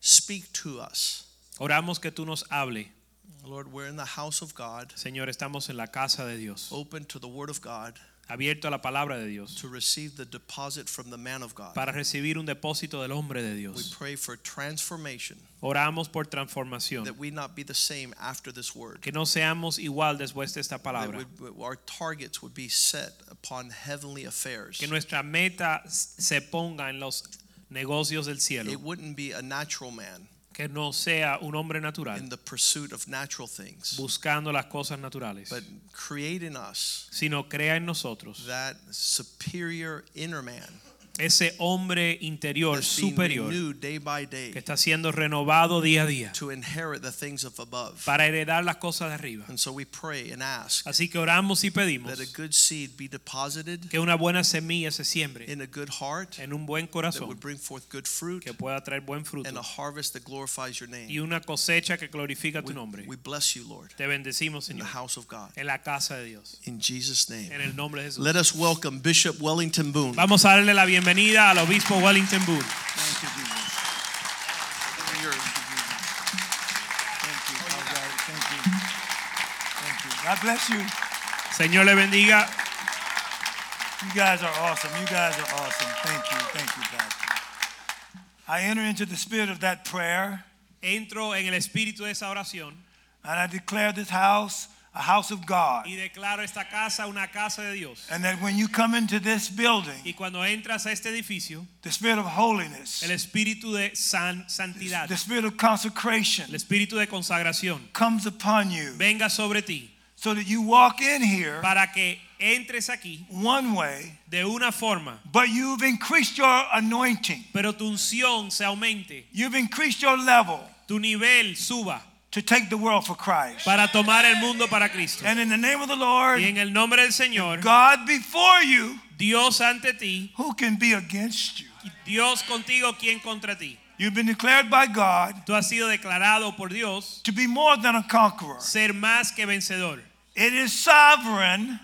speak to us. oramos que tú nos hable. Lord, we're in the house of God, Señor, estamos en la casa de Dios, open to the word of God, abierto a la palabra de Dios, to receive the deposit from the man of God. para recibir un depósito del hombre de Dios. We pray for transformation, Oramos por transformación, that we not be the same after this word. que no seamos igual después de esta palabra, we- our targets would be set upon heavenly affairs. que nuestra meta se ponga en los negocios del It cielo, wouldn't be a natural man que no sea un hombre in natural the pursuit of natural things, buscando las cosas naturales, but create in us sino crea en nosotros that superior inner man ese hombre interior that's being superior renewed day by day que está siendo renovado día a día to inherit the things of above. para heredar las cosas de arriba. And so we pray and ask Así que oramos y pedimos that a good seed be deposited que una buena semilla se siembre in a good heart en un buen that corazón would bring forth good fruit que pueda traer buen fruto and a harvest that glorifies your y name. una cosecha que glorifica tu We, nombre. we bless you, Lord, Te bendecimos, in the Señor, house of God. en la casa de Dios, In Jesus' en name. el nombre de Jesús. Let us welcome Bishop Wellington Boone. Vamos a darle la bienvenida al obispo Wellington Boone. Thank you, Jesus. You're- Thank you. All right. Thank you. Thank you. God bless you. Señor le bendiga. You guys are awesome. You guys are awesome. Thank you. Thank you, Pastor. I enter into the spirit of that prayer Entro en el espíritu de esa oración and I declare this house a house of God. y declaro esta casa una casa de Dios. And that when you come into this building, Y cuando entras a este edificio, the spirit of holiness, el espíritu de san- santidad, the spirit of consecration el espíritu de consagración, comes upon you venga sobre ti so that you walk in here para que entres aquí one way, de una forma, but you've increased your anointing. pero tu unción se aumente, You've increased your level tu nivel suba to take the world for Christ. para tomar el mundo para Cristo. And in the name of the Lord, Y en el nombre del Señor, God before you, Dios ante ti, who can be against you? Dios contigo, ¿quién contra ti? You've been declared by God Tú has sido declarado por Dios to be more than a conqueror. ser más que vencedor. It is sovereign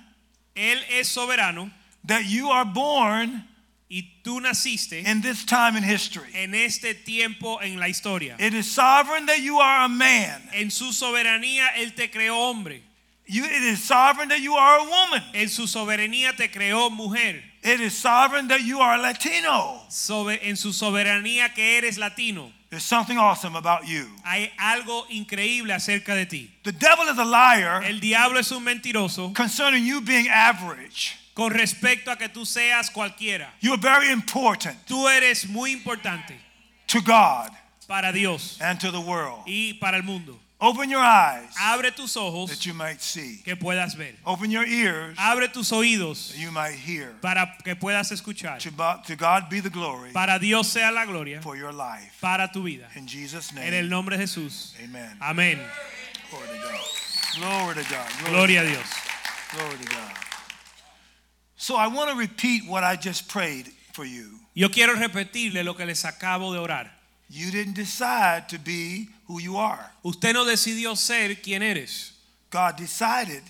Él es soberano that you are born y tú naciste in this time in history. en este tiempo en la historia. It is sovereign that you are a man. En su soberanía Él te creó hombre. You, it is sovereign that you are a woman. En su soberanía te creó mujer. It is sovereign that you are Latino. Sobe- en su soberanía que eres latino. There's something awesome about you. Hay algo increíble acerca de ti. The devil is a liar El diablo es un mentiroso concerning you being average. Con respecto a que tú seas cualquiera. You are very important Tú eres muy importante to God para Dios and to the world. y para el mundo. Open your eyes Abre tus ojos that you might see. que puedas ver. Open your ears Abre tus oídos that you might hear. para que puedas escuchar. To, God be the glory Para Dios sea la gloria for your life. para tu vida. In Jesus' name. En el nombre de Jesús. Amen. Amén. Glory to God. Glory to God. Glory Gloria a Dios. God. Glory to God. So I want to repeat what I just prayed for you. Yo quiero repetirle lo que les acabo de orar. You didn't decide to be who you are. Usted no decidió ser quien eres. God decided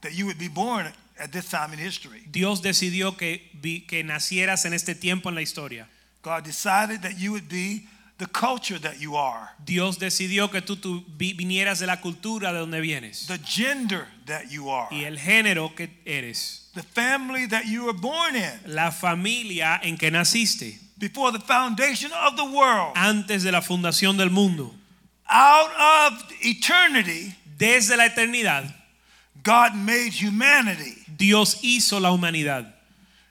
that you would be born at this time in history. Dios decidió que, que nacieras en este tiempo en la historia. God decided that you would be the culture that you are, Dios decidió que tú, tú vinieras de la cultura de donde vienes the gender that you are, y el género que eres, the family that you were born in la familia en que naciste before the foundation of the world. antes de la fundación del mundo. Out of eternity, Desde la eternidad, God made humanity. Dios hizo la humanidad.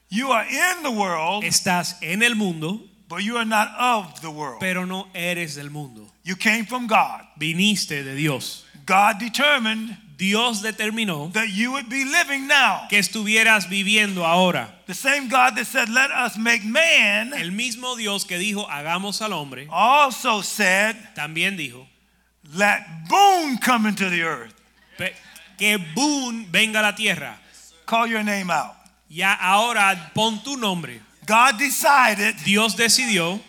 You are in the world, Estás en el mundo, but you are not of the world. pero no eres del mundo. You came from God. Viniste de Dios. God determined Dios determinó that you would be living now. que estuvieras viviendo ahora. The same God that said, Let us make man, El mismo Dios que dijo hagamos al hombre, also said, también dijo Let Boone come into the earth. que Boone venga a la tierra. Call your name out. Ya ahora pon tu nombre. God decided Dios decidió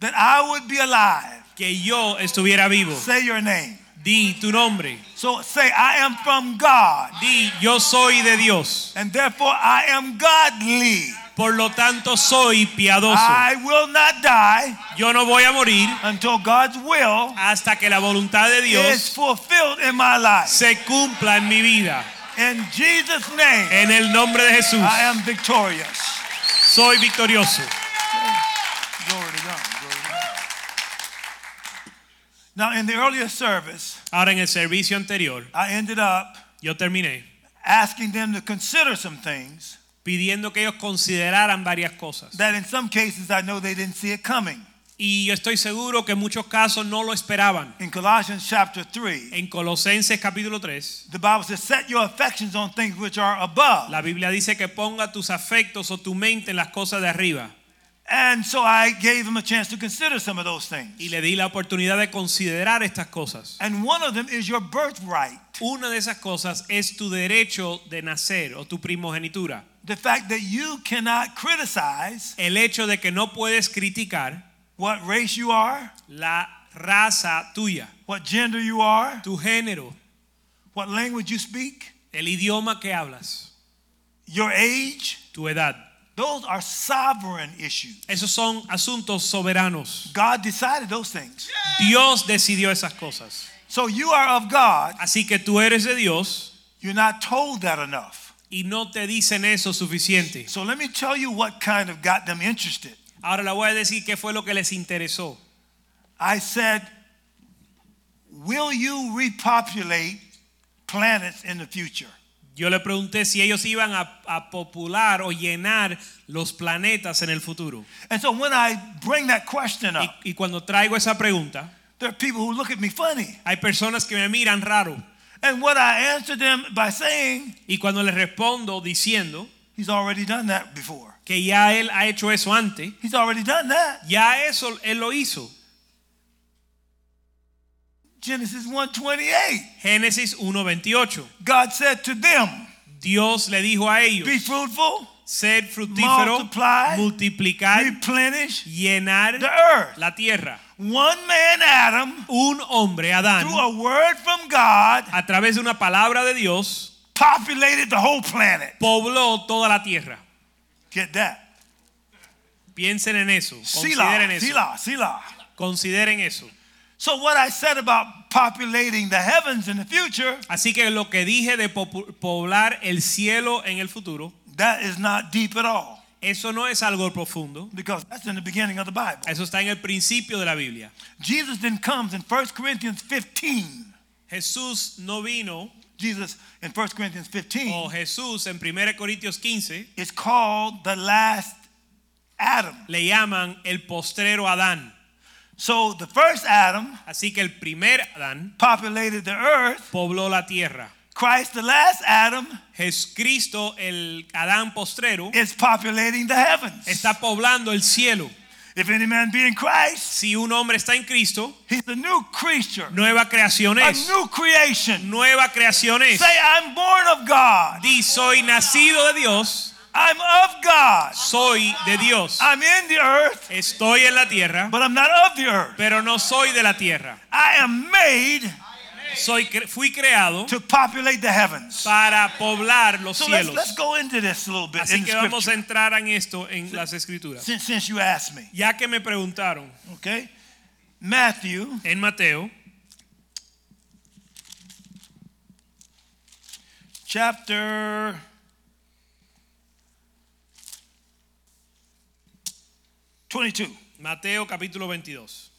that I would be alive. que yo estuviera vivo. Say your name. Di tu nombre. So say, I am from God, Di yo soy de Dios. and therefore I am godly. Por lo tanto soy piadoso. I will not die Yo no voy a morir until God's will hasta que la voluntad de is Dios fulfilled in my life. se cumpla en mi vida. In Jesus' name, En el nombre de Jesús. I am victorious. Soy victorioso. Glory to God. Glory to God. Now, in the earlier service, Ahora en el servicio anterior I ended up yo terminé asking them to consider some things pidiendo que ellos consideraran varias cosas. that in some cases I know they didn't see it coming. Y yo estoy seguro que en muchos casos no lo esperaban. In Colossians chapter 3, En Colosenses capítulo 3, the Bible says, Set your affections on things which are above. la Biblia dice que ponga tus afectos o tu mente en las cosas de arriba. And so I gave them a chance to consider some of those things. Y le di la oportunidad de considerar estas cosas. And one of them is your birthright. Una de esas cosas es tu derecho de nacer o tu primogenitura. The fact that you cannot criticize El hecho de que no puedes criticar what race you are, la raza tuya, what gender you are, tu género, what language you speak, el idioma que hablas, your age. tu edad. Those are sovereign issues. Esos son asuntos soberanos. God decided those things. Dios decidió esas cosas. So you are of God. Así que tú eres de Dios You're not told that enough. y no te dicen eso suficiente. So let me tell you what kind of got them interested. Ahora le voy a decir qué fue lo que les interesó. I said, Will you repopulate planets in the future? Yo le pregunté si ellos iban a, a popular o llenar los planetas en el futuro. And so when I bring that question Y, up, y cuando traigo esa pregunta, there are people who look at me funny. hay personas que me miran raro. And what I answer them by saying, Y cuando les respondo diciendo He's already done that before. Que ya él ha hecho eso antes, He's already done that. ya eso él lo hizo. Genesis 128. Génesis 1:28. God said to them, Dios le dijo a ellos, Be fruitful, ser fructífero, multiply, multiplicar, replenish llenar the earth. la tierra. One man, Adam, Un hombre, Adán, through a word from God, a través de una palabra de Dios, populated the whole planet. pobló toda la tierra. Get that? Piensen en eso, consideren eso, Selah, Selah. consideren eso. So what I said about populating the heavens in the future, Así que lo que dije de poblar el cielo en el futuro, that is not deep at all. eso no es algo profundo, Because that's in the beginning of the Bible. eso está en el principio de la Biblia. Jesus then comes in 1 Corinthians 15. Jesús no vino, Jesus in 1 Corinthians 15 o Jesús en 1 Corintios 15 is called the last Adam. le llaman el postrero Adán. So the first Adam Así que el primer Adán populated the earth. pobló la tierra. Christ, the last Adam, Jesucristo, el Adán postrero, is populating the heavens. está poblando el cielo. If any man be in Christ, Si un hombre está en Cristo, he's a new creature, nueva creación es. a new creation. Nueva creación es. Say, I'm born of God. Di, soy nacido de Dios, I'm of God. soy de Dios. I'm in the earth, Estoy en la tierra, but I'm not of the earth. pero no soy de la tierra. I am made Soy, fui creado to populate the heavens. para poblar los So cielos. let's go into this a little bit in Así the que vamos a entrar en esto en las escrituras. since, since you asked me. Ya que me preguntaron Okay? Matthew en Mateo, chapter 22. Mateo capítulo 22.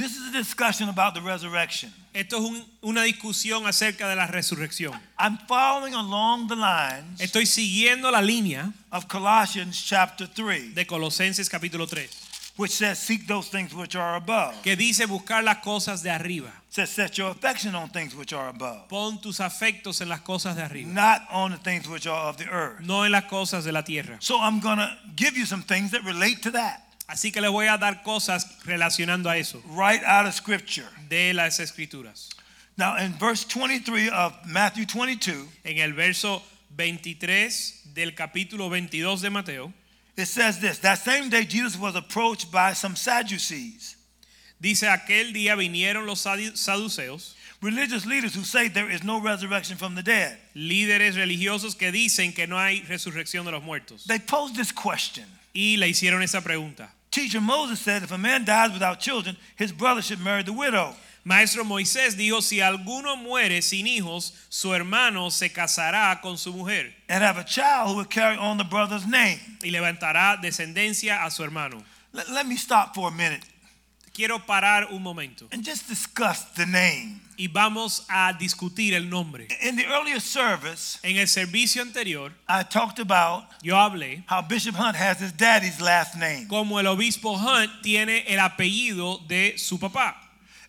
This is a discussion about the resurrection. Esto es un- una discusión acerca de la resurrección. I'm following along the lines Estoy siguiendo la línea of Colossians chapter 3, de Colosenses capítulo 3, which says, Seek those things which are above. que dice buscar las cosas de arriba. says, Set your affection on things which are above, Pon tus afectos en las cosas de arriba, not on the things which are of the earth. no en las cosas de la tierra. So I'm going to give you some things that relate to that Así que les voy a dar cosas relacionando a eso right out of Scripture. de las escrituras. Now, in verse 23 of Matthew 22, En el verso 23 del capítulo 22 de Mateo, it says this That same day, Jesus was approached by some Sadducees, dice, aquel día vinieron los sadu- saduceos, religious leaders who say there is no resurrection from the dead. líderes religiosos que dicen que no hay resurrección de los muertos. They posed this question Y le hicieron esa pregunta. Teacher Moses said, If a man dies without children, his brother should marry the widow. Maestro Moisés dijo, si alguno muere sin hijos, su hermano se casará con su mujer and have a child who would carry on the brother's name. y levantará descendencia a su hermano. Let, let me stop for a minute Quiero parar un momento and just discuss the name. y vamos a discutir el nombre. In the earlier service, En el servicio anterior, I talked about yo hablé how Bishop Hunt has his daddy's last name. como el obispo Hunt tiene el apellido de su papá.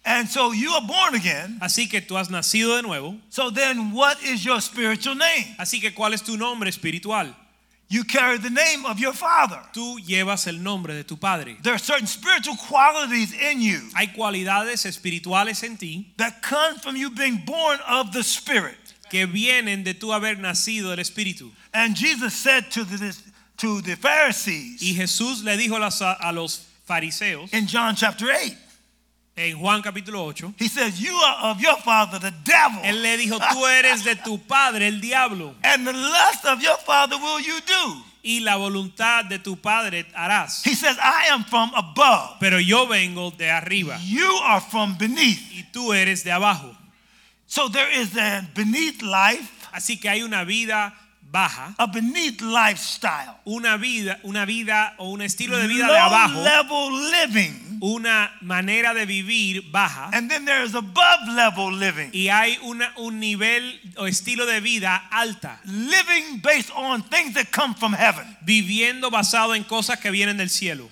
And so you are born again. Así que tú has nacido de nuevo. So then, what is your spiritual name? Así que ¿cuál es tu nombre espiritual? You carry the name of your father. Tú llevas el nombre de tu padre. There are certain spiritual qualities in you Hay cualidades espirituales en ti that come from you being born of the Spirit. que vienen de tú haber nacido del espíritu. And Jesus said to the, to the Pharisees Y Jesús le dijo a los fariseos in John chapter 8, en Juan capítulo 8, He says, You are of your father, the devil. él le dijo, tú eres de tu padre el diablo and the lust of your father will you do. y la voluntad de tu padre harás. He says, I am from above. Pero yo vengo de arriba You are from beneath. y tú eres de abajo. So there is a beneath life, Así que hay una vida baja, a beneath lifestyle. una vida, una vida o un estilo de vida de abajo, level living. una manera de vivir baja And then there is above level living. y hay una, un nivel o estilo de vida alta, Living based on things that come from heaven. viviendo basado en cosas que vienen del cielo.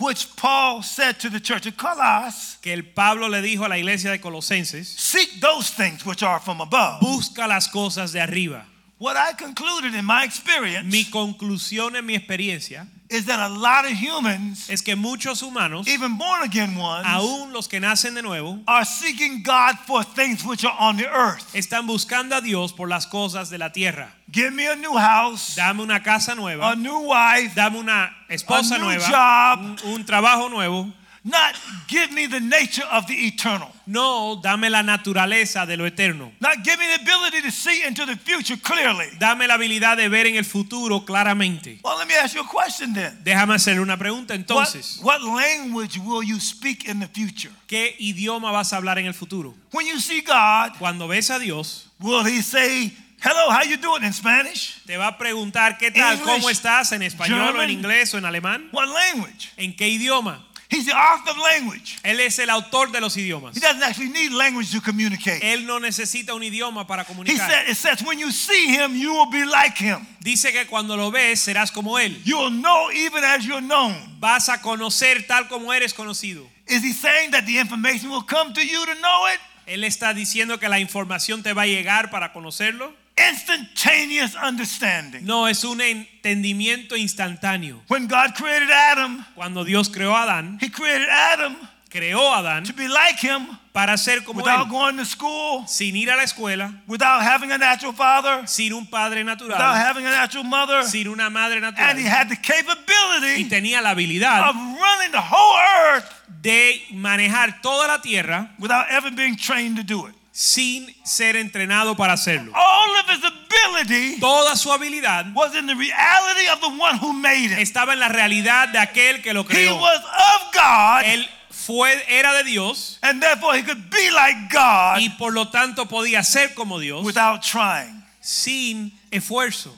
Which Paul said to the church of Colossus, Que el Pablo le dijo a la iglesia de Colosenses, seek those things which are from above. busca las cosas de arriba. What I concluded in my experience Mi conclusión en mi experiencia is that a lot of humans, es que muchos humanos, even born again ones, aún los que nacen de nuevo, are seeking God for things which are on the earth. están buscando a Dios por las cosas de la tierra. Give me a new house, Dame una casa nueva, a new wife, dame una esposa A new nueva, job. un, un trabajo nuevo. Not give me the nature of the eternal. No, dame la naturaleza de lo eterno. Not give me the ability to see into the future clearly. Dame la habilidad de ver en el futuro claramente. Well, let me ask you a question then. Déjame hacer una pregunta entonces. what language will you speak in the future? ¿Qué idioma vas a hablar en el futuro? When you see God, Cuando ves a Dios, will he say, hello, how you doing in Spanish? te va a preguntar qué tal, English, cómo estás en español o en inglés o en alemán. What language? ¿En qué idioma? He's the author of language. Él es el autor de los idiomas. He doesn't actually need language to communicate. Él no necesita un idioma para He comunicar. said, it says, when you see him, you will be like him. Dice que cuando lo ves serás como él. You will know even as you're known. Vas a conocer tal como eres conocido. Is he saying that the information will come to you to know it? Él está diciendo que la información te va a llegar para conocerlo. Instantaneous understanding. No, es un entendimiento instantáneo. When God created Adam, Cuando Dios creó a Adán, he created Adam creó a Adán to be like him para ser como without él, going to school, sin ir a la escuela, without having a natural father, sin un padre natural, without having a natural mother. sin una madre natural, And he had the capability, Y tenía la habilidad of running the whole earth de manejar toda la tierra without ever being trained to do it. Sin ser entrenado para hacerlo. All of his ability Toda su habilidad was in the reality of the one who made it. estaba en la realidad de aquel que lo He creó. was of God, Él fue, era de Dios and therefore he could be like God y por lo tanto podía ser como Dios without trying, sin esfuerzo,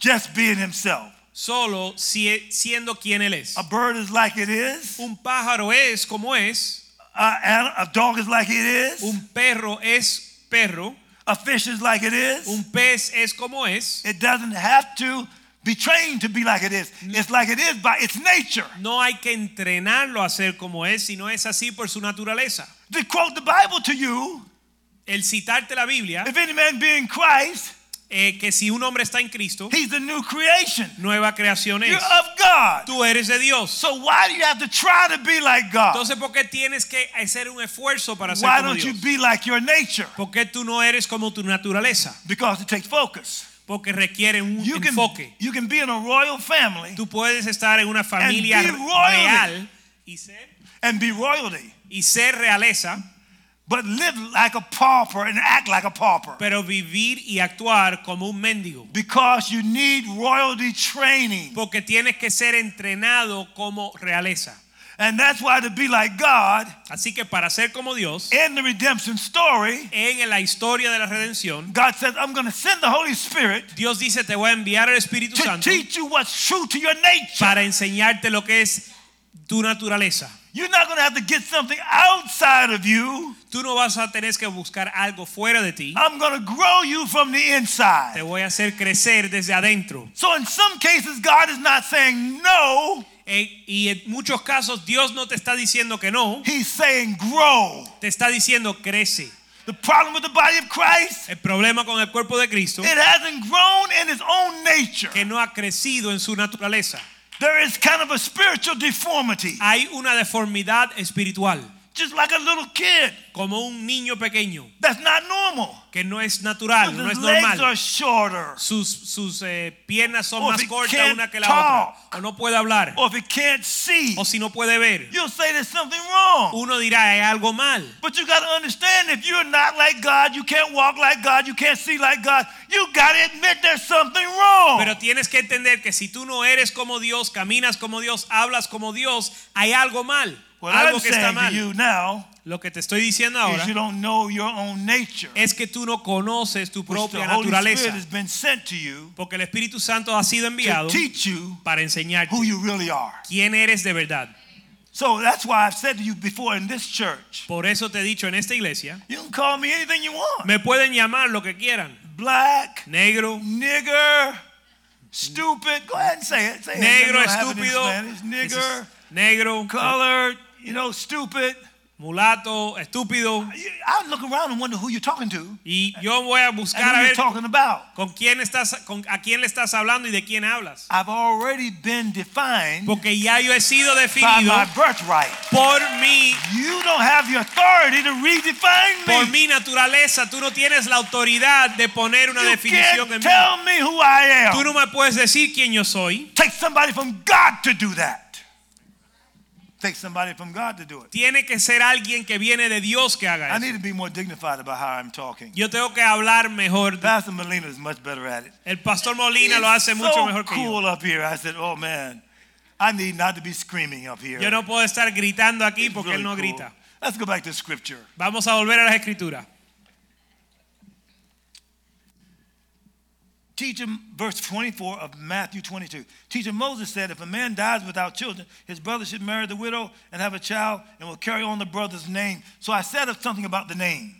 just being himself. solo si- siendo quien Él es. A bird is like it is, Un pájaro es como es, a, a dog is like it is, un perro es perro, a fish is like it is. un pez es como es. It doesn't have to be trained to be like it is. It's like it is by its nature. No hay que entrenarlo a ser como es, sino es así por su naturaleza. To quote the Bible to you, El citarte la Biblia, if any man be in Christ, eh, que si un hombre está en Cristo, he's a new creation. nueva creación You're es. of God. Tú eres de Dios. So why do you have to try to be like God? Entonces, ¿por qué tienes que hacer un esfuerzo para ser Why como don't you Dios? be like your nature? ¿Por qué tú no eres como tu naturaleza? Because it takes focus. Porque requiere un You can, enfoque. you can be in a royal family Tú puedes estar en una familia real y ser, and be royalty, y ser realeza, but live like a pauper and act like a pauper. pero vivir y actuar como un mendigo. Because you need royalty training. Porque tienes que ser entrenado como realeza. And that's why to be like God Así que para ser como Dios, in the redemption story, en la historia de la redención, God says, I'm going to send the Holy Spirit Dios dice, te voy a enviar el Espíritu to Santo teach you what's true to your nature. para enseñarte lo que es tu naturaleza. You're not going to have to get something outside of you. Tú no vas a tener que buscar algo fuera de ti. I'm going to grow you from the inside. Te voy a hacer crecer desde adentro. So in some cases, God is not saying no, Eh, y en muchos casos Dios no te está diciendo que no, He's saying grow. te está diciendo crece. The problem with the body of Christ, El problema con el cuerpo de Cristo it hasn't grown in its own nature. que no ha crecido en su naturaleza. There is kind of a spiritual deformity, Hay una deformidad espiritual, just like a little kid. como un niño pequeño That's not normal. que no es natural, no His es legs are normal. shorter. Sus, sus eh, piernas son Or más cortas una que la talk. otra, o no puede hablar, Or if he can't see, o si no puede ver. you'll say there's something wrong. Uno dirá, hay algo mal. But you got to understand if you're not like God, you can't walk like God, you can't see like God, you got to admit there's something wrong. Pero tienes que entender que si tú no eres como Dios, caminas como Dios, hablas como Dios, hay algo mal. What algo I'm que está mal. you now Lo que te estoy diciendo ahora you don't know your own nature. es que tú no conoces tu propia the Holy Spirit naturaleza. has been sent to you Porque el Espíritu Santo ha sido enviado to teach you para enseñarte who you really are. quién eres de verdad. So that's why I've said to you before in this church, Por eso te he dicho en esta iglesia, you can call me anything you want. me pueden llamar lo que quieran. Black, Negro, nigger, stupid. Go ahead and say it. Say negro, it. You don't have it estúpido, Nigger, negro, colored, you know, stupid. mulato, estúpido. I look around and wonder who you're talking to Y yo voy a buscar a ver talking about. con quién estás, con, a quién le estás hablando y de quién hablas. I've already been defined Porque ya yo he sido by my birthright. por mi, You don't have the authority to redefine por me. mi naturaleza. Tú no tienes la autoridad de poner una You definición en can't mí. tell me who I Tú am. no me puedes decir quién yo soy. Take somebody from God to do that. Take somebody from God to do it. Tiene que ser alguien que viene de Dios que haga I need to be more dignified about how I'm talking. Yo tengo que hablar mejor. Pastor Molina is much better at it. El pastor Molina He's lo hace mucho so mejor que yo. cool up here. I said, oh man, I need not to be screaming up here. Yo no puedo estar gritando aquí It's porque really él no cool. grita. Let's go back to scripture. Vamos a volver a las escrituras. Teacher, verse 24 of Matthew 22. Teacher Moses said, if a man dies without children, his brother should marry the widow and have a child and will carry on the brother's name. So I said something about the name.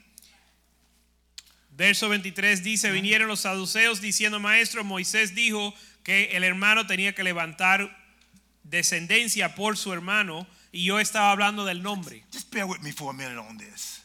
Verso 23 dice, vinieron los saduceos diciendo, maestro, Moisés dijo que el hermano tenía que levantar descendencia por su hermano y yo estaba hablando del nombre. Just bear with me for a minute on this.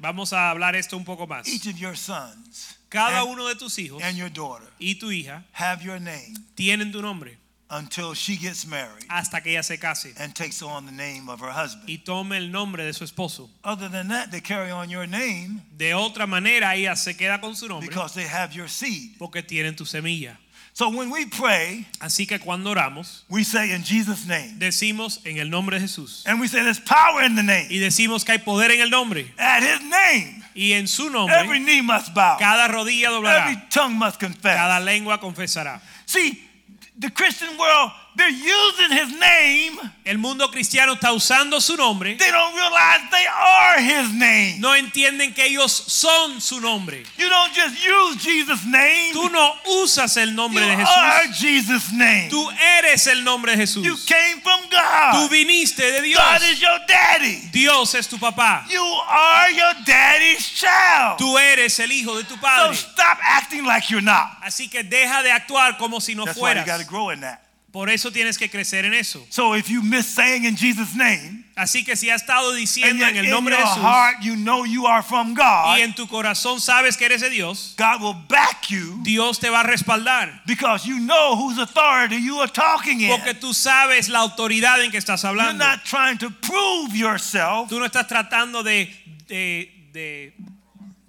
Vamos a hablar esto un poco más. Each of your sons Cada and, uno de tus hijos and your daughter y tu hija have your name tienen tu nombre until she gets married hasta que ella se case and takes on the name of her husband. y tome el nombre de su esposo. Other than that, they carry on your name De otra manera, ella se queda con su nombre because they have your seed. porque tienen tu semilla. So when we pray, Así que cuando oramos, we say in Jesus' name. decimos en el nombre de Jesús. And we say there's power in the name. Y decimos que hay poder en el nombre. At his name, Y en su nombre, every knee must bow. cada rodilla Every tongue must confess. cada lengua confesará. See, the Christian world, they're using his name. El mundo cristiano está usando su nombre. They don't realize they are his name. No entienden que ellos son su nombre. You don't just use Jesus' name. Tú no usas el nombre you de are Jesús. Name. Tú eres el nombre de Jesús. You came from God. Tú viniste de Dios. God is your daddy. Dios es tu papá. You are your daddy's child. Tú eres el hijo de tu padre. So stop acting like you're not. Así que deja de actuar como si no That's why you fueras. got to grow in that. Por eso tienes que crecer en eso. So if you miss saying in Jesus' name, Así que si has estado diciendo en el nombre de Jesús heart you know you are from God, y en tu corazón sabes que eres de Dios, God will back you Dios te va a respaldar. because you know whose authority you are talking in. Porque tú sabes la autoridad en que estás You're hablando. not trying to prove yourself Tú no estás tratando de, de, de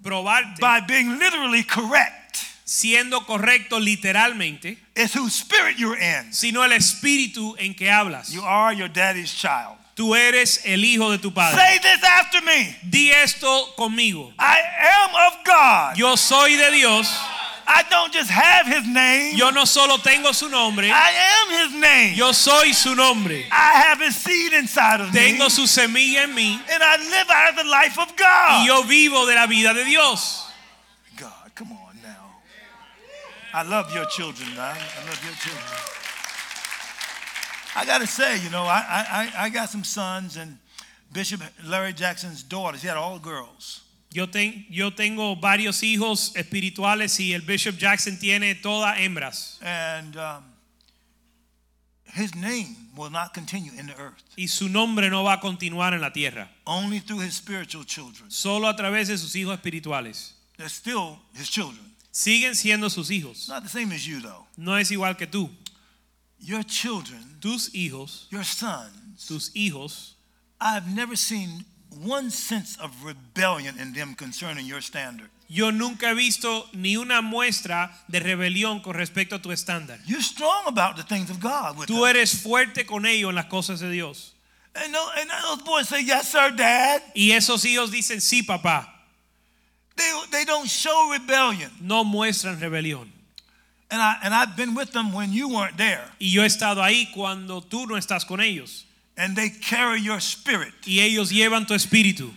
probarte by being literally correct. Siendo correcto literalmente, It's whose spirit you're in. sino el espíritu en que hablas. You are your daddy's child. Tú eres el hijo de tu padre. Say this after me. Di esto conmigo. I am of God. Yo soy de Dios. I don't just have his name. Yo no solo tengo su nombre, I am his name. yo soy su nombre. I have his seed inside of me. Tengo su semilla en mí And I live out of the life of God. y yo vivo de la vida de Dios. I love your children, man. I love your children. I got to say, you know, I, I, I- I got some sons and Bishop Larry Jackson's daughters. He had all girls. Yo, ten- yo tengo varios hijos espirituales y el Bishop Jackson tiene todas hembras. And um, his name will not continue in the earth, Y su nombre no va a continuar en la tierra. only through his spiritual children. Solo a través de sus hijos espirituales. They're still his children. Siguen siendo sus hijos. Not the same as you, though. No es igual que tú. Your children, Tus hijos, your sons, tus hijos, I've never seen one sense of rebellion in them concerning your standard. yo nunca he visto ni una muestra de rebelión con respecto a tu estándar. You're strong about the things of God with Tú eres fuerte con ellos en las cosas de Dios. And, tho- and those boys say, Yes, sir, Dad. Y esos hijos dicen, sí, papá. They, they don't show rebellion. No muestran rebelión. And, I, and I've been with them when you weren't there. Y yo he estado ahí cuando tú no estás con ellos. And they carry your spirit. Y ellos llevan tu espíritu.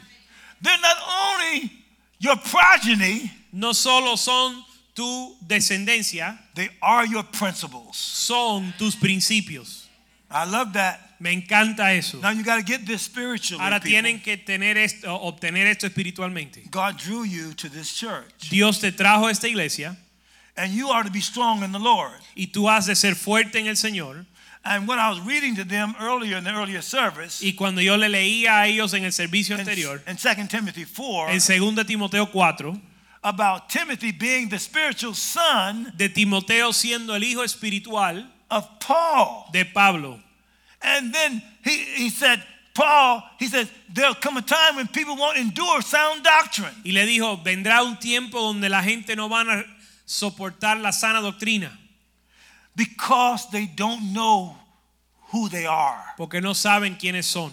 They're not only your progeny, No solo son tu descendencia, they are your principles. son tus principios. I love that. Me encanta eso. Now you got to get this spiritually. Ahora people. tienen que tener esto, obtener esto espiritualmente. God drew you to this church. Dios te trajo a esta iglesia And you are to be strong in the Lord. y tú has de ser fuerte en el Señor. And when I was reading to them earlier in the earlier service, Y cuando yo le leía a ellos en el servicio in, anterior, in 2 Timothy 4, en 2 Timoteo 4, about Timothy being the spiritual son de Timoteo siendo el hijo espiritual of Paul. de Pablo. And then he, he said, Paul, he says, there'll come a time when people won't endure sound doctrine. Y le dijo, vendrá un tiempo donde la gente no van a soportar la sana doctrina, because they don't know who they are. porque no saben quiénes son.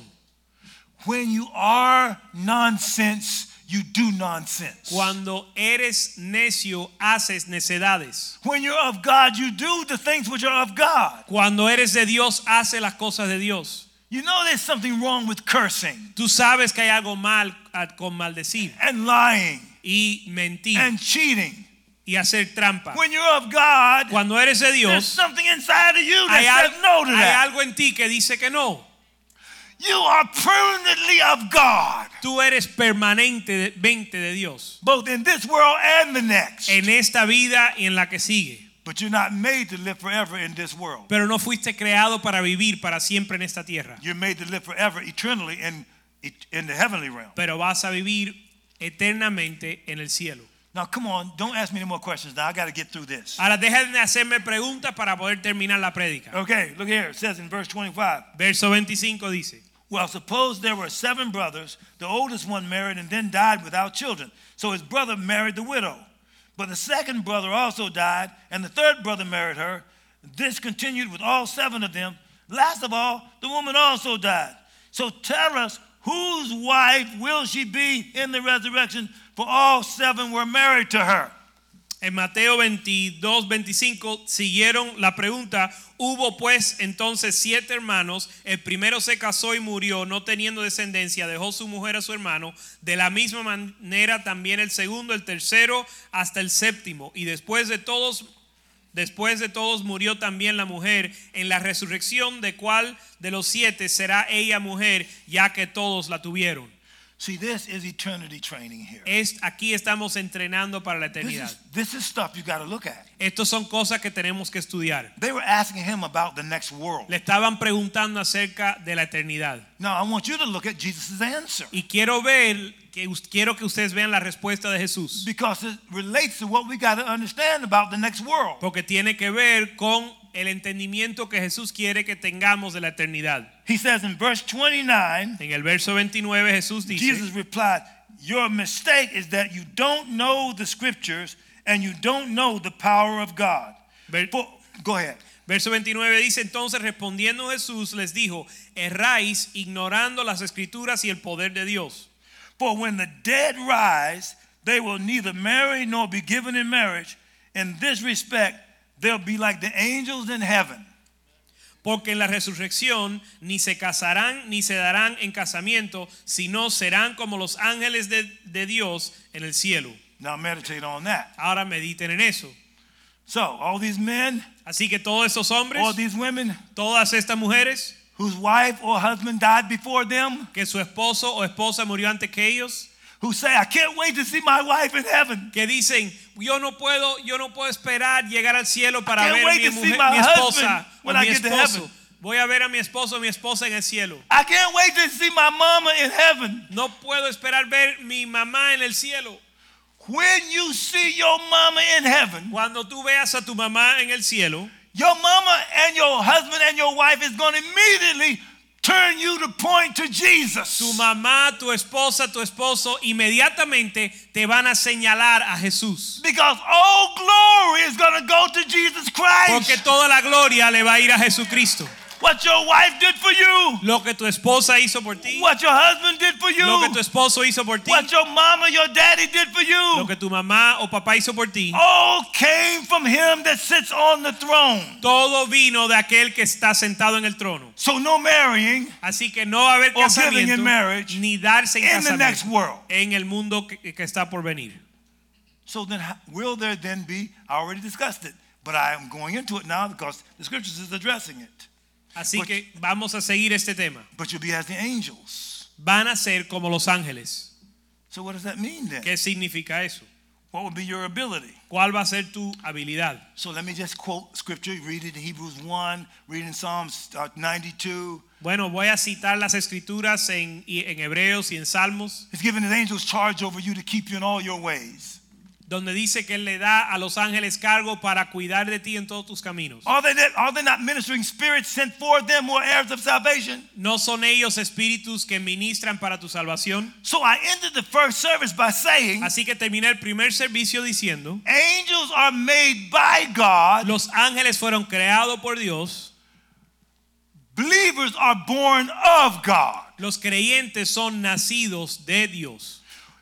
When you are nonsense, you do nonsense. Cuando eres necio, haces necedades. When you're of God, you do the things which are of God. Cuando eres de Dios, haces las cosas de Dios. You know there's something wrong with cursing Tú sabes que hay algo mal ah, con maldecir and lying y mentir and cheating. y hacer trampa. When you're of God, Cuando eres de Dios, there's something inside of you hay, that al- says no to hay that. algo en ti que dice que no. You are permanently of God, Tú eres permanentemente de Dios. both in this world and the next. En esta vida y en la que sigue. But you're not made to live forever in this world. Pero no fuiste creado para vivir para siempre en esta tierra. You're made to live forever, eternally in, in the heavenly realm. Pero vas a vivir eternamente en el cielo. Now, come on, don't ask me any more questions. Now, I got to get through this. Ahora dejen de hacerme preguntas para poder terminar la prédica. Okay, look here. It says in verse 25. Verso 25 dice, Well, suppose there were seven brothers. The oldest one married and then died without children. So his brother married the widow. But the second brother also died, and the third brother married her. This continued with all seven of them. Last of all, the woman also died. So tell us, whose wife will she be in the resurrection? For all seven were married to her. En Mateo 22, 25 siguieron la pregunta, hubo pues entonces siete hermanos, el primero se casó y murió no teniendo descendencia, dejó su mujer a su hermano, de la misma manera también el segundo, el tercero hasta el séptimo, y después de todos Después de todos murió también la mujer en la resurrección de cuál de los siete será ella mujer, ya que todos la tuvieron. See, this is eternity training here. Es, aquí estamos entrenando para la This eternidad. is, this is stuff you got to look at. Estos son cosas que tenemos que estudiar. They were asking him about the next world. Le estaban preguntando acerca de la eternidad. Now, I want you to look at Jesus' answer Y quiero ver, que, quiero que ustedes vean la respuesta de Jesús. because it relates to what we got to understand about the next world. Porque tiene que ver con el entendimiento que Jesús quiere que tengamos de la eternidad. He says in verse 29, En el verso 29 Jesús dice, Jesus replied, Your mistake is that you don't know the scriptures and you don't know the power of God. Ver- For- go ahead. Verso 29 dice, entonces respondiendo Jesús les dijo, erráis ignorando las escrituras y el poder de Dios. For when the dead rise, they will neither marry nor be given in marriage. In this respect, they'll be like the angels in heaven. Porque en la resurrección ni se casarán ni se darán en casamiento, sino serán como los ángeles de, de Dios en el cielo. Now meditate on that. Ahora mediten en eso. So, all these men, Así que todos estos hombres, all these women todas estas mujeres, whose wife or husband died before them, que su esposo o esposa murió antes que ellos, who say, I can't wait to see my wife in heaven. que dicen, yo no puedo, yo no puedo esperar llegar al cielo para ver mi, mujer- mi esposa o when I mi esposo. Voy a ver a mi esposo o mi esposa en el cielo. I can't wait to see my mama in heaven. No puedo esperar ver mi mamá en el cielo. When you see your mama in heaven, Cuando tú veas a tu mamá en el cielo, your mama and your husband and your wife is going to immediately turn you to point to Jesus. tu mamá, tu esposa, tu esposo inmediatamente te van a señalar a Jesús. Because all glory is going to go to Jesus Christ. Porque toda la gloria le va a ir a Jesucristo. What your wife did for you, Lo que tu esposa hizo por ti, what your husband did for you, lo que tu esposo hizo por ti, what your mama, your daddy did for you. lo que tu mamá o papá hizo por ti, all came from him that sits on the throne. todo vino de aquel que está sentado en el trono. So no marrying Así que no haber casamiento in marriage ni darse en in the next world. en el mundo que, que está por venir. So then, will there then be? I already discussed it, but I am going into it now because the scriptures is addressing it. Así But- que vamos a seguir este tema. But you'll be as the angels. Van a ser como los ángeles. So what does that mean then? ¿Qué significa eso? What would be your ability? ¿Cuál va a ser tu habilidad? So let me just quote scripture. Read it in Hebrews 1. Read in Psalms uh, 92. Bueno, voy a citar las escrituras en, en Hebreos y en Salmos, He's given his angels charge over you to keep you in all your ways. Donde dice que Él le da a los ángeles cargo para cuidar de ti en todos tus caminos. Are they, not, are they not ministering spirits sent for them who are heirs of salvation? ¿No son ellos espíritus que ministran para tu salvación? So I ended the first service by saying Así que terminé el primer servicio diciendo, angels are made by God. los ángeles fueron creados por Dios, Believers are born of God. los creyentes son nacidos de Dios.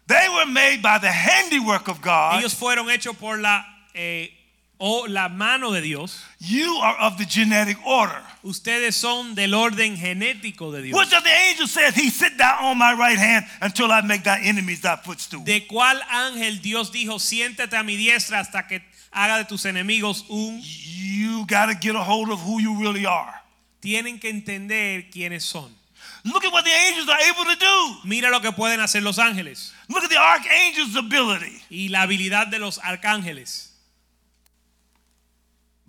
They were made by the handiwork of God. Ellos fueron hechos por la, eh, o la mano de Dios. You are of the genetic order. Ustedes son del orden genético de Dios. Which of the angels said, He sit down on my right hand until I make thy enemies thy footstool? ¿De cuál ángel Dios dijo, siéntate a mi diestra hasta que haga de tus enemigos un... You got to get a hold of who you really are. Tienen que entender quiénes son. Look at what the angels are able to do. Mira lo que pueden hacer los ángeles Look at the archangel's ability. y la habilidad de los arcángeles.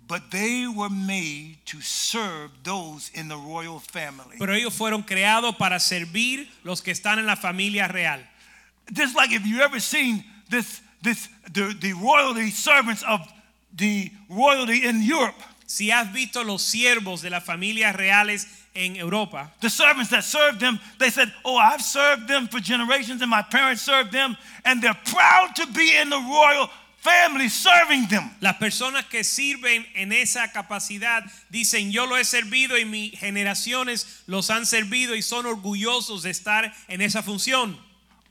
But they were made to serve those in the royal family. Pero ellos fueron creados para servir los que están en la familia real. Just like if you ever seen this, this the, the royalty servants of the royalty in Europe, Si has visto los siervos de las familias reales en Europa, the servants that served them, they said, Oh, I've served them for generations, and my parents served them, and they're proud to be in the royal family serving them. las personas que sirven en esa capacidad dicen, yo lo he servido y mis generaciones los han servido y son orgullosos de estar en esa función.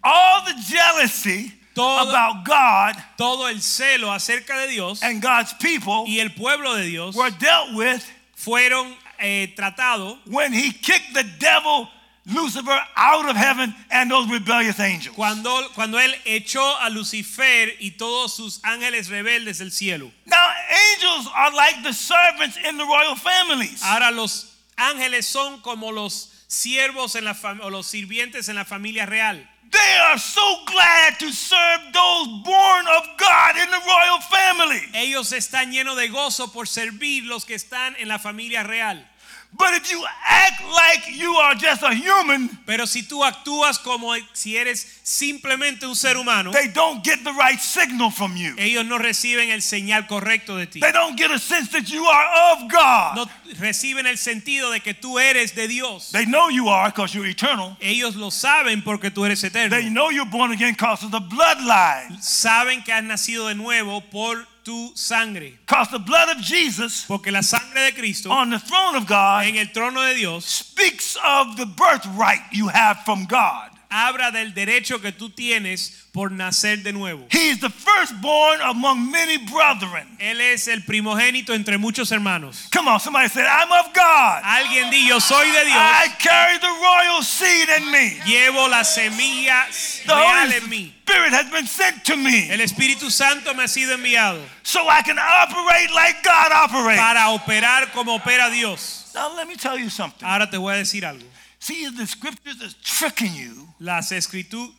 All the jealousy Todo- about God Todo el celo acerca de Dios and God's people y el pueblo de Dios were dealt with fueron eh, tratados when He kicked the devil Lucifer out of heaven and those rebellious angels. Cuando, cuando él echó a Lucifer y todos sus ángeles rebeldes del cielo. Now, angels are like the servants in the royal families. Ahora los ángeles son como los siervos en la o los sirvientes en la familia real. They are so glad to serve those born of God in the royal family. Ellos están llenos de gozo por servir los que están en la familia real. But if you act like you are just a human, Pero si tú actúas como si eres simplemente un ser humano, they don't get the right signal from you. ellos no reciben el señal correcto de ti. They don't get a sense that you are of God. No reciben el sentido de que tú eres de Dios. They know you are because you're eternal. Ellos lo saben porque tú eres eterno. They know you're born again because of the bloodline. Saben que has nacido de nuevo por tu sangre. Because the blood of Jesus Porque la sangre de Cristo on the throne of God en el trono de Dios speaks of the birthright you have from God. Habla del derecho que tú tienes por nacer de nuevo. He is the firstborn among many brethren. Él es el primogénito entre muchos hermanos. Come on, somebody said, I'm of God. Alguien di, yo soy de Dios. I carry the royal seed in me. Llevo la semilla The real en mí. Spirit has been sent to me El Espíritu Santo me ha sido enviado so I can operate like God operates. para operar como opera Dios. Now, let me tell you something. Ahora te voy a decir algo. See, if the scriptures is tricking you, Las escrituras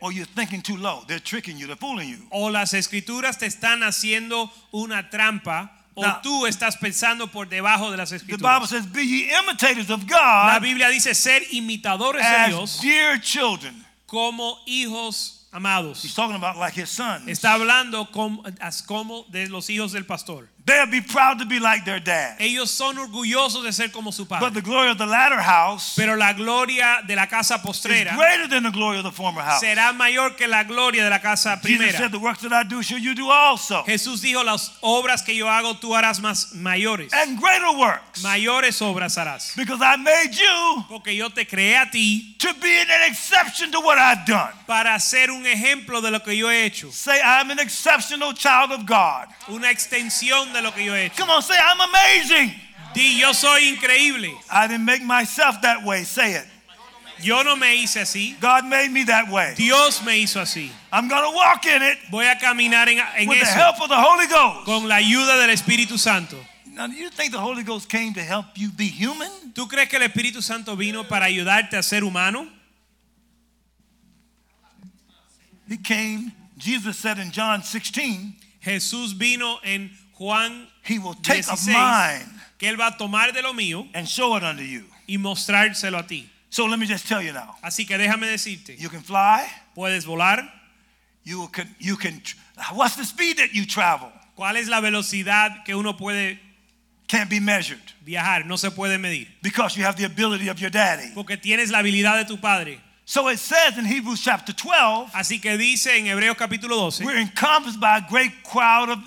or you're thinking too low. They're tricking you, they're fooling you. o las escrituras te están haciendo una trampa o Now- tú estás pensando por debajo de las escrituras. The Bible says, Be ye imitators of God La Biblia dice ser imitadores de as Dios dear children. como hijos amados. He's talking about like his sons. Está hablando como, as- como de los hijos del pastor. They'll be proud to be like their dad. Ellos son orgullosos de ser como su padre. But the glory of the latter house Pero la gloria de la casa postrera is greater than the glory of the former house. será mayor que la gloria de la casa primera. Jesus said, The works that I do shall you do also. Jesús dijo, las obras que yo hago tú harás más mayores. And greater works. Mayores obras harás. Because I made you Porque yo te creé a ti to be an exception to what I've done. para ser un ejemplo de lo que yo he hecho. Say, I'm an exceptional child of God. Una extensión de lo que yo he hecho. Come on, say, I'm amazing. Di, yo soy increíble. I didn't make myself that way. Say it. Yo no me hice así. God made me that way. Dios me hizo así. I'm going to walk in it Voy a caminar en, en with the help of the Holy Ghost. con la ayuda del Espíritu Santo. Now, do you think the Holy Ghost came to help you be human? ¿Tú crees que el Espíritu Santo vino para ayudarte a ser humano? He came, Jesus said in John 16, Jesús vino en Juan He will take of 16 mine que él va a tomar de lo mío and show it unto you. y mostrárselo a ti. So let me just tell you now. Así que déjame decirte, You can fly. puedes volar. You can. You can. What's the speed that you travel? ¿Cuál es la velocidad que uno puede Can't be measured viajar? No se puede medir. because you have the ability of your daddy. Porque tienes la habilidad de tu padre. So it says in Hebrews chapter 12, Así que dice en Hebreos capítulo 12 we're encompassed by a great crowd of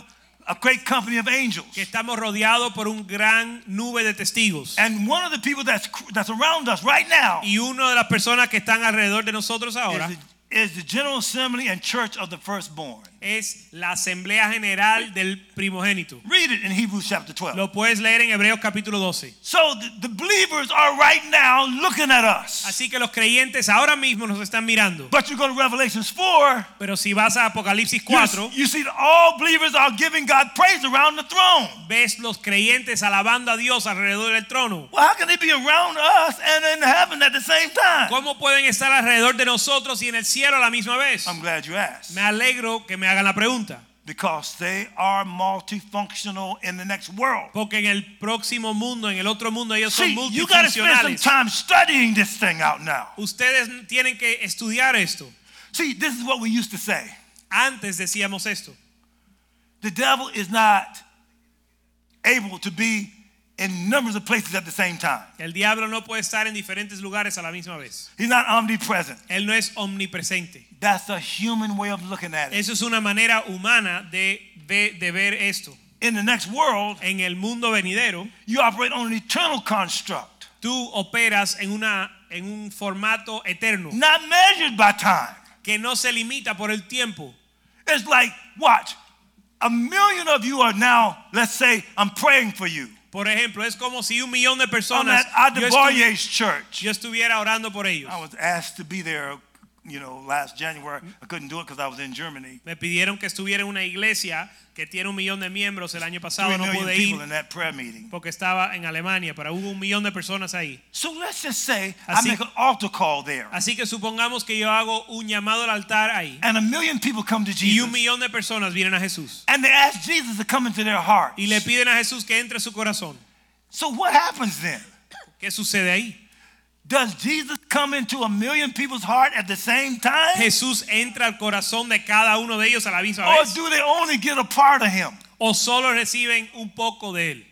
a great company of angels. que estamos rodeados por un gran nube de testigos. And one of the people that's that's around us right now Y una de las personas que están alrededor de nosotros ahora is the, is the General Assembly and Church of the Firstborn. Es la Asamblea General del Primogénito. Read it in Hebrews chapter 12. Lo puedes leer en Hebreos capítulo 12. So the, the believers are right now looking at us. Así que los creyentes ahora mismo nos están mirando. But you go to Revelations 4, Pero si vas a Apocalipsis you, 4, you see that all believers are giving God praise around the throne. ves los creyentes alabando a Dios alrededor del trono. Well, how can they be around us and in heaven at the same time? ¿Cómo pueden estar alrededor de nosotros y en el cielo a la misma vez? I'm glad you asked. Me alegro que me hagan la pregunta. Because they are multifunctional in the next world. Porque en el próximo mundo, en el otro mundo, ellos son See, you got to spend some time studying this thing out now. Ustedes tienen que estudiar esto. See, this is what we used to say. Antes decíamos esto. The devil is not able to be in numbers of places at the same time. El diablo no puede estar en diferentes lugares a la misma vez. He's not omnipresent. Él no es omnipresente. That's a human way of looking at it. Eso es una manera humana de, de, de ver esto. In the next world, En el mundo venidero, you operate on an eternal construct, tú operas en, una, en un formato eterno not measured by time. que no se limita por el tiempo. It's like, watch, a million of you are now, let's say, I'm praying for you. Por ejemplo, es como si un millón de On personas that yo, estu- church. yo estuviera orando por ellos. I was asked to be there, you know, last January. I couldn't do it because I was in Germany. Me pidieron que estuviera en una iglesia que tiene un millón de miembros. El año pasado no pude ir in that prayer meeting. porque estaba en Alemania, pero hubo un millón de personas ahí. So let's just say Así- I make an altar call there, Así que supongamos que yo hago un llamado al altar ahí and a million people come to Jesus. y un millón de personas vienen a Jesús and they ask Jesus to come into their heart. y le piden a Jesús que entre a su corazón. So what happens then? ¿Qué sucede ahí? Does Jesus come into a million people's heart at the same time? Jesús entra al corazón de cada uno de ellos a la misma vez. Or do they only get a part of him? o solo reciben un poco de él.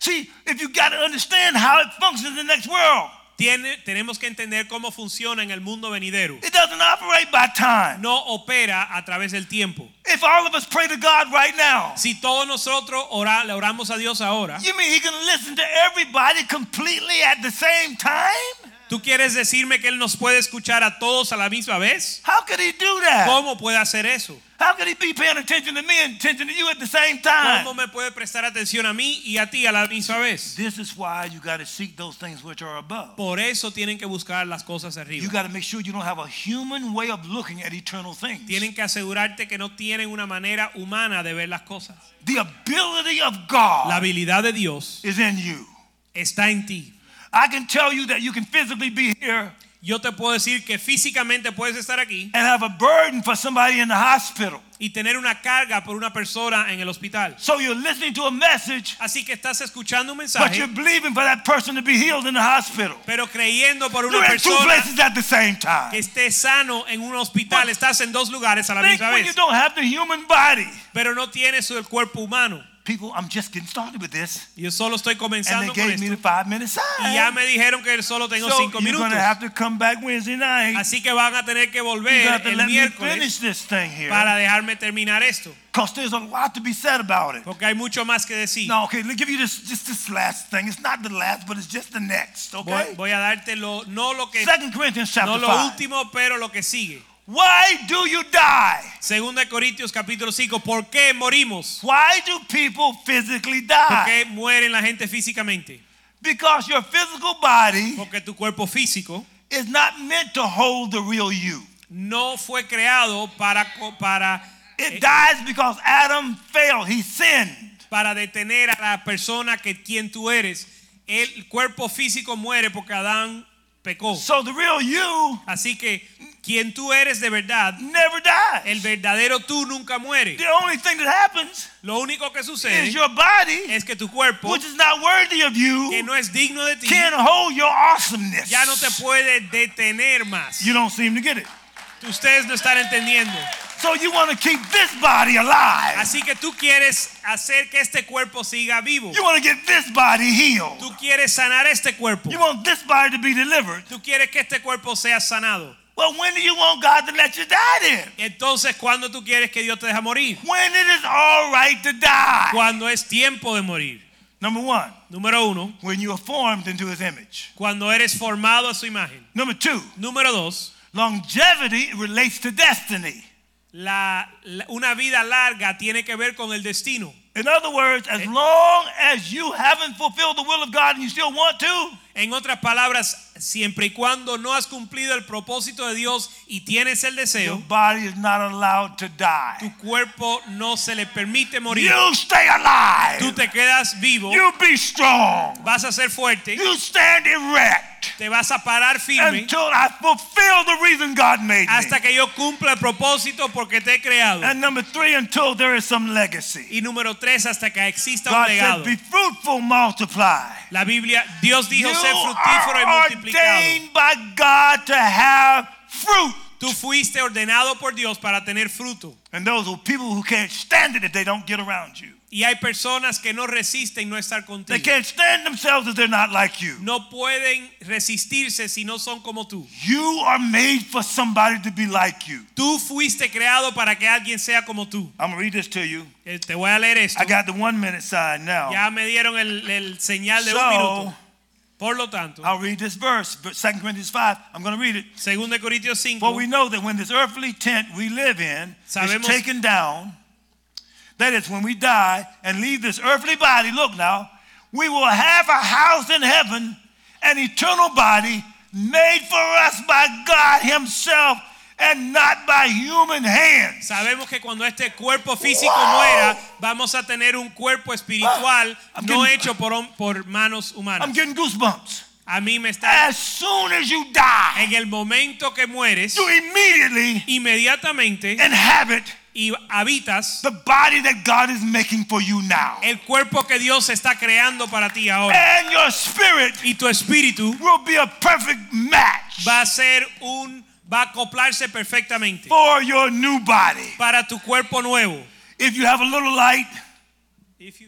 See, if you got to understand how it functions in the next world, Tiene, tenemos que entender cómo funciona en el mundo venidero. it doesn't operate by time. No opera a través del tiempo. If all of us pray to God right now, Si todos nosotros ora- le oramos a Dios ahora, you mean He can listen to everybody completely at the same time? ¿Tú quieres decirme que Él nos puede escuchar a todos a la misma vez? How could He do that? ¿Cómo puede hacer eso? How could He be paying attention to me and attention to you at the same time? ¿Cómo me puede prestar atención a mí y a ti a la misma vez? This is why you got to seek those things which are above. Por eso tienen que buscar las cosas You arriba. got to make sure you don't have a human way of looking at eternal things. Tienen que asegurarte que no tienen una manera humana de ver las cosas. The ability of La God habilidad de Dios is in you. está en ti. I can tell you that you can physically be here Yo te puedo decir que físicamente puedes estar aquí and have a burden for somebody in the hospital. y tener una carga por una persona en el hospital. So you're listening to a message, Así que estás escuchando un but you're believing for that person to be healed in the hospital. pero creyendo por una You're in two persona places at the same time. que esté sano en un hospital. Estás en dos lugares a la misma when you vez, don't have the human body. pero no tienes el cuerpo humano. People, I'm just getting started with this. Yo solo estoy And comenzando they con gave me the esto. five minute sign. Y ya me dijeron que solo tengo so cinco minutos. have to come back Wednesday night. Así que van a tener que volver going to have to el let me miércoles finish this thing here. para dejarme terminar esto. Because there's a lot to be said about it. Porque hay mucho más que decir. No, okay, let me give you this just this last thing. It's not the last, but it's just the next, okay? voy a darte lo, no lo que Second Corinthians chapter no lo 5. último, pero lo que sigue. Why do you die? Segunda Corintios capítulo 5. ¿Por qué morimos? Why do people physically ¿Por die? qué mueren la gente físicamente? Because your physical body Porque tu cuerpo físico is not meant to hold the real you. no fue creado para, co- para, It eh, dies because Adam failed. He sinned. para detener a la persona que quien tú eres. El cuerpo físico muere porque Adán pecó. So the real you Así que quien tú eres de verdad, never dies. el verdadero tú nunca muere. The only thing that happens Lo único que sucede is your body, es que tu cuerpo, which is not worthy of que you, no es digno de ti, can't hold your awesomeness. ya no te puede detener más. You don't seem to get it. Ustedes no están entendiendo. So you want to keep this body alive. Así que tú quieres hacer que este cuerpo siga vivo. You want to get this body healed. Tú quieres sanar este cuerpo. You want this body to be delivered. Tú quieres que este cuerpo sea sanado. Well, when do you want God to let you die then? Entonces, ¿cuándo tú quieres que Dios te deje morir? When it is all right to die. Cuando es tiempo de morir. Number one, Número uno, when you are formed into his image. cuando eres formado a su imagen. Number two, Número dos, longevity relates to destiny. La- la- una vida larga tiene que ver con el destino. In other words, as eh. long as you haven't fulfilled the will of God and you still want to, En otras palabras, siempre y cuando no has cumplido el propósito de Dios y tienes el your deseo, body is not allowed to tu die. cuerpo no se le permite morir. You stay Tú alive. te quedas vivo, You be strong. vas a ser fuerte, You stand erect te vas a parar firme until I fulfill the reason God made hasta que yo cumpla el propósito porque te he creado. And number three, until there is some legacy. Y número tres, hasta que exista un God legado. said, be fruitful, multiply. La Biblia, Dios dijo You ser fructífero y multiplicado. ordained by God to have fruit. Tú fuiste ordenado por Dios para tener fruto. And those are people who can't stand it if they don't get around you. Y hay personas que no resisten no estar contigo. They can't stand themselves if they're not like you. No pueden resistirse si no son como tú. You are made for somebody to be like you. Tú fuiste creado para que alguien sea como tú. I'm to read this to you. Eh, Te voy a leer esto. I got the one minute sign now. Ya me dieron el, el señal de un So, minuto. Por lo tanto, I'll read this verse, 2 Corinthians 5. I'm going to read it. 2 Corintios 5, For we know that when this earthly tent we live in Sabemos- is taken down, that is, when we die and leave this earthly body, look now, we will have a house in heaven, an eternal body made for us by God Himself and not by human hands. Sabemos que cuando este cuerpo físico Wow. muera, vamos a tener un cuerpo espiritual I'm no getting- hecho por, por manos humanas. I'm getting goosebumps. A mí me está As soon as you die, en el momento que mueres, you immediately inmediatamente inhabit y habitas the body that God is making for you now. el cuerpo que Dios está creando para ti ahora. And your spirit Y tu espíritu will be a perfect match va a ser un va a acoplarse perfectamente for your new body. para tu cuerpo nuevo. If you have a little light,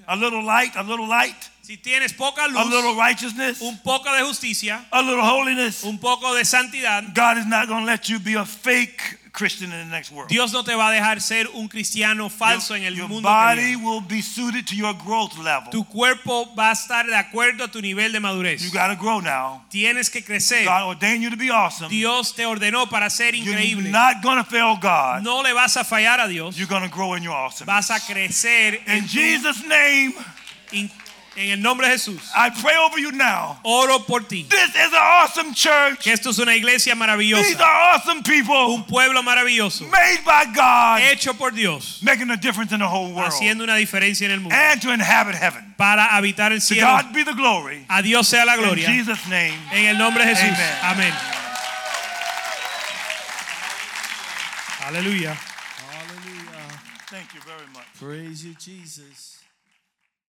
a little light, a little light, Si tienes poca luz, a little righteousness, un poco de justicia, a little holiness, un poco de santidad, God is not going to let you be a fake Christian in the next world. Dios no te va a dejar ser un cristiano falso en el your mundo. body will be suited to your growth level. Tu cuerpo va a estar de acuerdo a tu nivel de madurez. You got to grow now. Tienes que crecer. God ordained you to be awesome. Dios te ordenó para ser You're increíble. not going to fail God. No le vas a fallar a Dios. You're to grow in your awesomeness. Vas a crecer In en, Jesus' name, en el nombre de Jesús. I pray over you now. Oro por ti. This is an awesome church. Que esto es una iglesia These maravillosa. are awesome people Un pueblo maravilloso. made by God, Hecho por Dios. making a difference in the whole world Haciendo una diferencia en el mundo. and to inhabit heaven. Para habitar el To cielo. God be the glory. A Dios sea la In gloria. Jesus' name. En el nombre de Jesús. Amen. Amén. Aleluya. Hallelujah. Thank you very much. Praise you, Jesus.